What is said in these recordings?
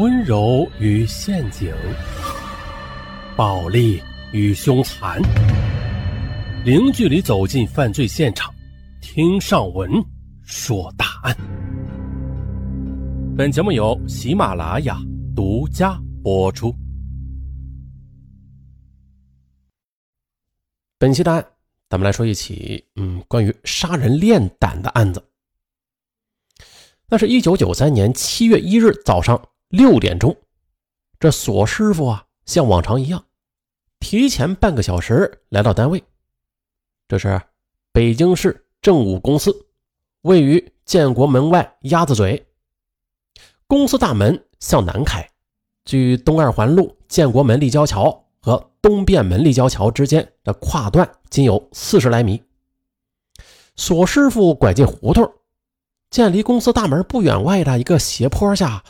温柔与陷阱，暴力与凶残，零距离走进犯罪现场，听上文说大案。本节目由喜马拉雅独家播出。本期的案，咱们来说一起嗯关于杀人炼胆的案子。那是一九九三年七月一日早上六点钟，这索师傅啊，像往常一样，提前半个小时来到单位。这是北京市政务公司，位于建国门外鸭子嘴。公司大门向南开，距东二环路建国门立交桥和东便门立交桥之间的跨段仅有四十来米。索师傅拐进胡同。见离公司大门不远外的一个斜坡下，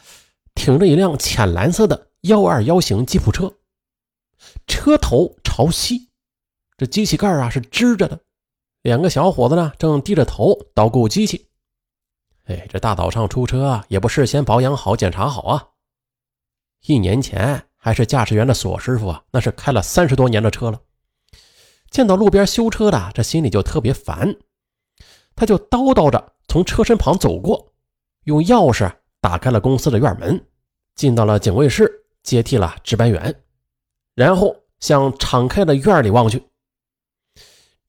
停着一辆浅蓝色的幺二幺型吉普车，车头朝西，这机器盖啊是支着的，两个小伙子呢正低着头捣鼓机器。哎，这大早上出车啊，也不事先保养好、检查好啊。一年前还是驾驶员的索师傅啊，那是开了三十多年的车了，见到路边修车的，这心里就特别烦，他就叨叨着。从车身旁走过，用钥匙打开了公司的院门，进到了警卫室，接替了值班员，然后向敞开的院里望去。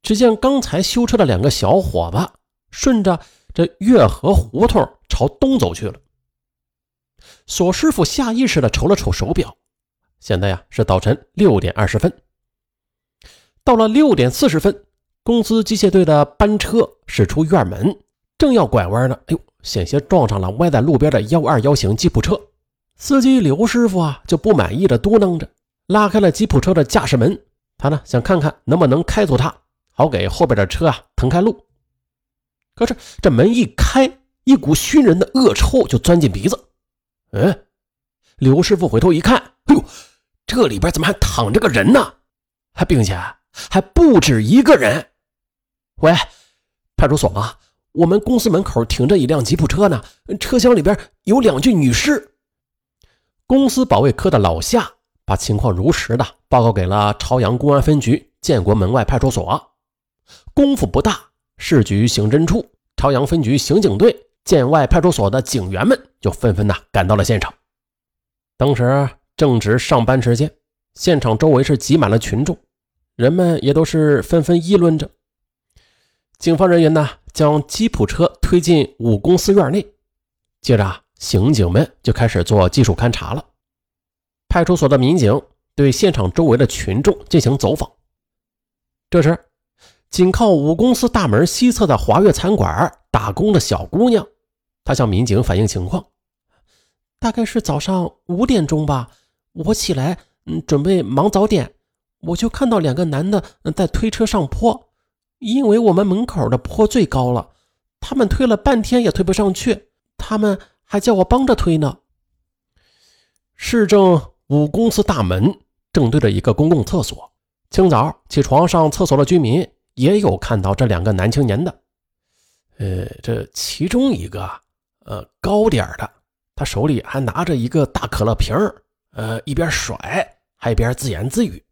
只见刚才修车的两个小伙子顺着这月河胡同朝东走去了。索师傅下意识地瞅了瞅手表，现在呀是早晨六点二十分。到了六点四十分，公司机械队的班车驶出院门。正要拐弯呢，哎呦，险些撞上了歪在路边的幺二幺型吉普车。司机刘师傅啊，就不满意的嘟囔着，拉开了吉普车的驾驶门。他呢，想看看能不能开走它，好给后边的车啊腾开路。可是这门一开，一股熏人的恶臭就钻进鼻子。嗯，刘师傅回头一看，哎呦，这里边怎么还躺着个人呢？还并且还不止一个人。喂，派出所吗？我们公司门口停着一辆吉普车呢，车厢里边有两具女尸。公司保卫科的老夏把情况如实的报告给了朝阳公安分局建国门外派出所。功夫不大，市局刑侦处、朝阳分局刑警队、建外派出所的警员们就纷纷的赶到了现场。当时正值上班时间，现场周围是挤满了群众，人们也都是纷纷议论着。警方人员呢？将吉普车推进五公司院内，接着刑警们就开始做技术勘查了。派出所的民警对现场周围的群众进行走访。这时，紧靠五公司大门西侧的华悦餐馆打工的小姑娘，她向民警反映情况：大概是早上五点钟吧，我起来，嗯，准备忙早点，我就看到两个男的在推车上坡。因为我们门口的坡最高了，他们推了半天也推不上去，他们还叫我帮着推呢。市政五公司大门正对着一个公共厕所，清早起床上厕所的居民也有看到这两个男青年的。呃，这其中一个，呃，高点的，他手里还拿着一个大可乐瓶呃，一边甩还一边自言自语。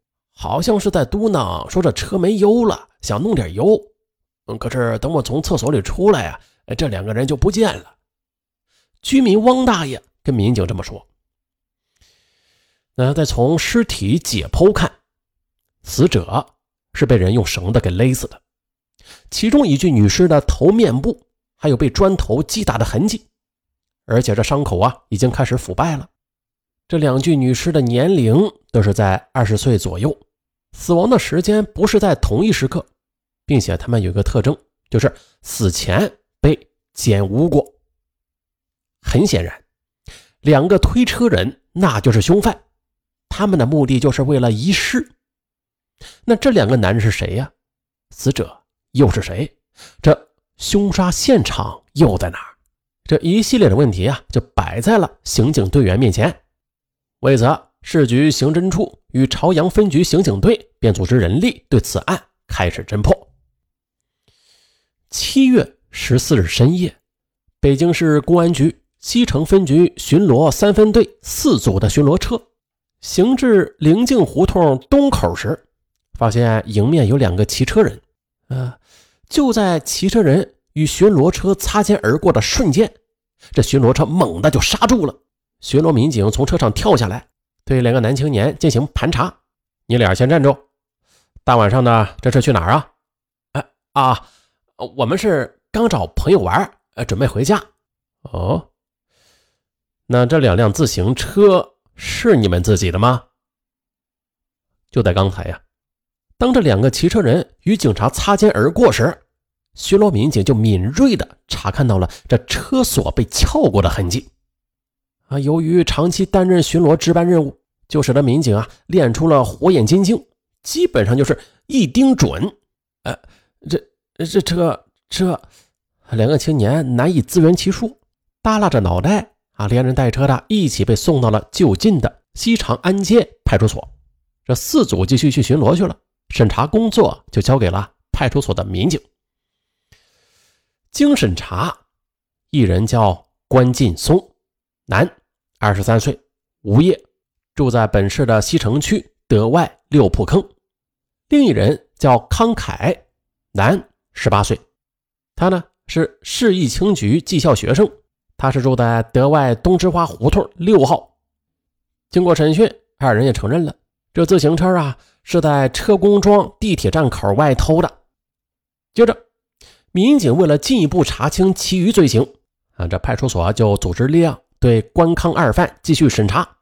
好像是在嘟囔，说这车没油了，想弄点油。嗯，可是等我从厕所里出来啊，这两个人就不见了。居民汪大爷跟民警这么说。那再从尸体解剖看，死者是被人用绳子给勒死的，其中一具女尸的头面部还有被砖头击打的痕迹，而且这伤口啊已经开始腐败了。这两具女尸的年龄都是在二十岁左右。死亡的时间不是在同一时刻，并且他们有一个特征，就是死前被奸污过。很显然，两个推车人那就是凶犯，他们的目的就是为了遗失。那这两个男人是谁呀？死者又是谁？这凶杀现场又在哪儿？这一系列的问题啊，就摆在了刑警队员面前。为此。市局刑侦处与朝阳分局刑警队便组织人力对此案开始侦破。七月十四日深夜，北京市公安局西城分局巡逻三分队四组的巡逻车，行至灵境胡同东口时，发现迎面有两个骑车人。呃，就在骑车人与巡逻车擦肩而过的瞬间，这巡逻车猛地就刹住了。巡逻民警从车上跳下来，对两个男青年进行盘查：“你俩先站住！大晚上的，这是去哪儿啊？”“哎啊，我们是刚找朋友玩，呃，准备回家。”“哦，那这两辆自行车是你们自己的吗？”就在刚才呀。当这两个骑车人与警察擦肩而过时，巡逻民警就敏锐地查看到了这车锁被撬过的痕迹。啊，由于长期担任巡逻值班任务，就使得民警啊练出了火眼金睛，基本上就是一盯准。呃，这这这这，两个青年难以自圆其说，耷拉着脑袋啊，连人带车的一起被送到了就近的西长安街派出所。这四组继续去巡逻去了。审查工作就交给了派出所的民警。经审查，一人叫关劲松，男，二十三岁，无业，住在本市的西城区德外六铺坑；另一人叫康凯，男，十八岁，他呢是市义青局技校学生，他是住在德外东之花胡同六号。经过审讯，二人也承认了这自行车啊。是在车公庄地铁站口外偷的。接着，民警为了进一步查清其余罪行，啊，这派出所就组织力量对关康二犯继续审查。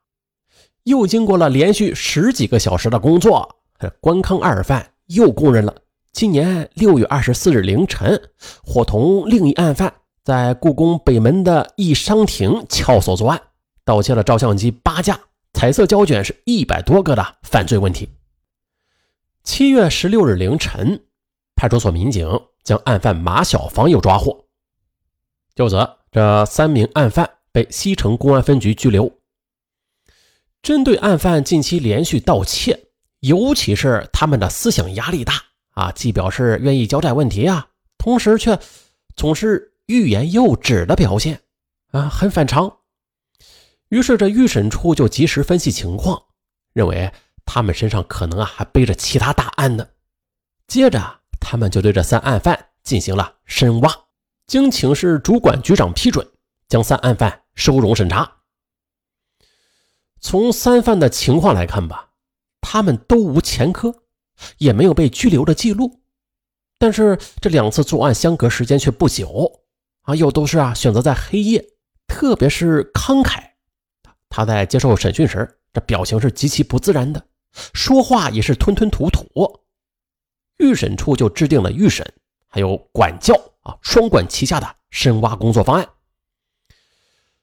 又经过了连续十几个小时的工作，关康二犯又供认了今年六月二十四日凌晨，伙同另一案犯在故宫北门的一商亭撬锁作案，盗窃了照相机八架、彩色胶卷是一百多个的犯罪问题。七月十六日凌晨，派出所民警将案犯马小芳又抓获。就此，这三名案犯被西城公安分局拘留。针对案犯近期连续盗窃，尤其是他们的思想压力大啊，既表示愿意交代问题啊，同时却总是欲言又止的表现啊，很反常。于是，这预审处就及时分析情况，认为。他们身上可能啊还背着其他大案呢。接着，他们就对这三案犯进行了深挖，经请示主管局长批准，将三案犯收容审查。从三犯的情况来看吧，他们都无前科，也没有被拘留的记录。但是这两次作案相隔时间却不久啊，又都是啊选择在黑夜，特别是康凯，他在接受审讯时，这表情是极其不自然的。说话也是吞吞吐吐，预审处就制定了预审还有管教啊双管齐下的深挖工作方案。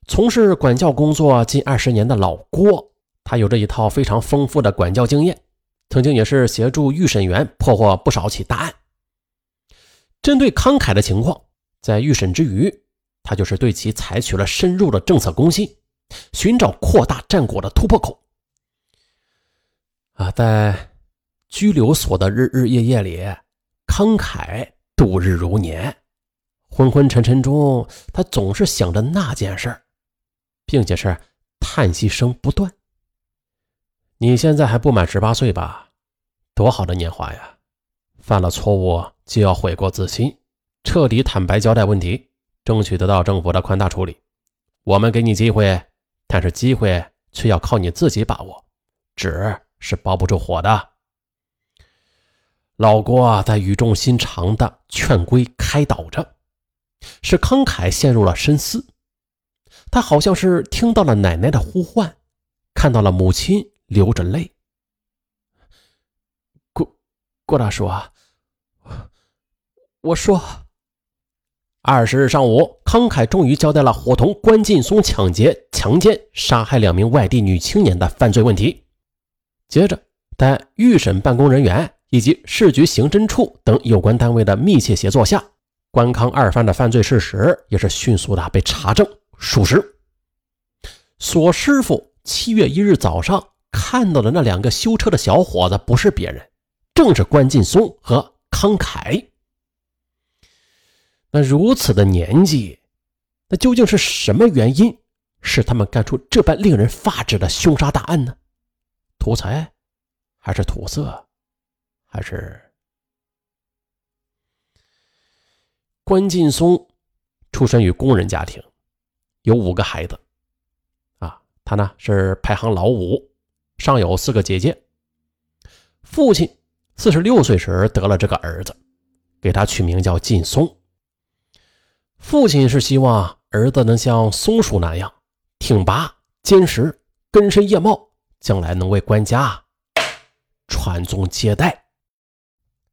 从事管教工作近二十年的老郭，他有着一套非常丰富的管教经验，曾经也是协助预审员破获不少起大案。针对康凯的情况，在预审之余，他就是对其采取了深入的政策攻心，寻找扩大战果的突破口。啊，在拘留所的日日夜夜里，康凯度日如年。昏昏沉沉中，他总是想着那件事并且是叹息声不断。你现在还不满十八岁吧？多好的年华呀！犯了错误就要悔过自新，彻底坦白交代问题，争取得到政府的宽大处理。我们给你机会，但是机会却要靠你自己把握。纸。是包不住火的。老郭在语重心长的劝规开导着，使康凯陷入了深思。他好像是听到了奶奶的呼唤，看到了母亲流着泪。郭郭大叔啊，我说，二十日上午，康凯终于交代了伙同关劲松抢劫、强奸、杀害两名外地女青年的犯罪问题。接着，在预审办公人员以及市局刑侦处等有关单位的密切协作下，关康二犯的犯罪事实也是迅速的被查证属实。索师傅七月一日早上看到的那两个修车的小伙子，不是别人，正是关劲松和康凯。那如此的年纪，那究竟是什么原因使他们干出这般令人发指的凶杀大案呢？图财，还是土色，还是？关劲松出身于工人家庭，有五个孩子。啊，他呢是排行老五，上有四个姐姐。父亲四十六岁时得了这个儿子，给他取名叫劲松。父亲是希望儿子能像松鼠那样挺拔坚实、根深叶茂，将来能为官家传宗接代。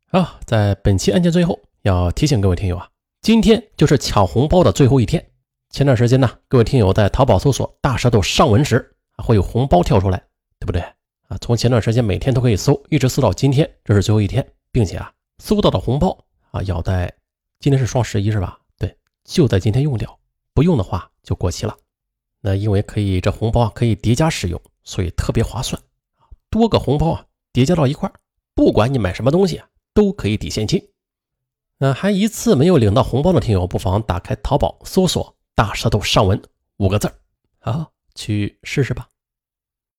啊，在本期案件最后要提醒各位听友啊。今天就是抢红包的最后一天。前段时间呢，各位听友在淘宝搜索“大舌头上文”时，会有红包跳出来，对不对啊？从前段时间每天都可以搜，一直搜到今天，这是最后一天，并且啊，搜到的红包啊，要在今天是双十一是吧？对，就在今天用掉，不用的话就过期了。那因为可以这红包可以叠加使用，所以特别划算多个红包啊叠加到一块不管你买什么东西啊，都可以抵现金。那还一次没有领到红包的听友，不妨打开淘宝搜索“大舌头上文”五个字啊，去试试吧。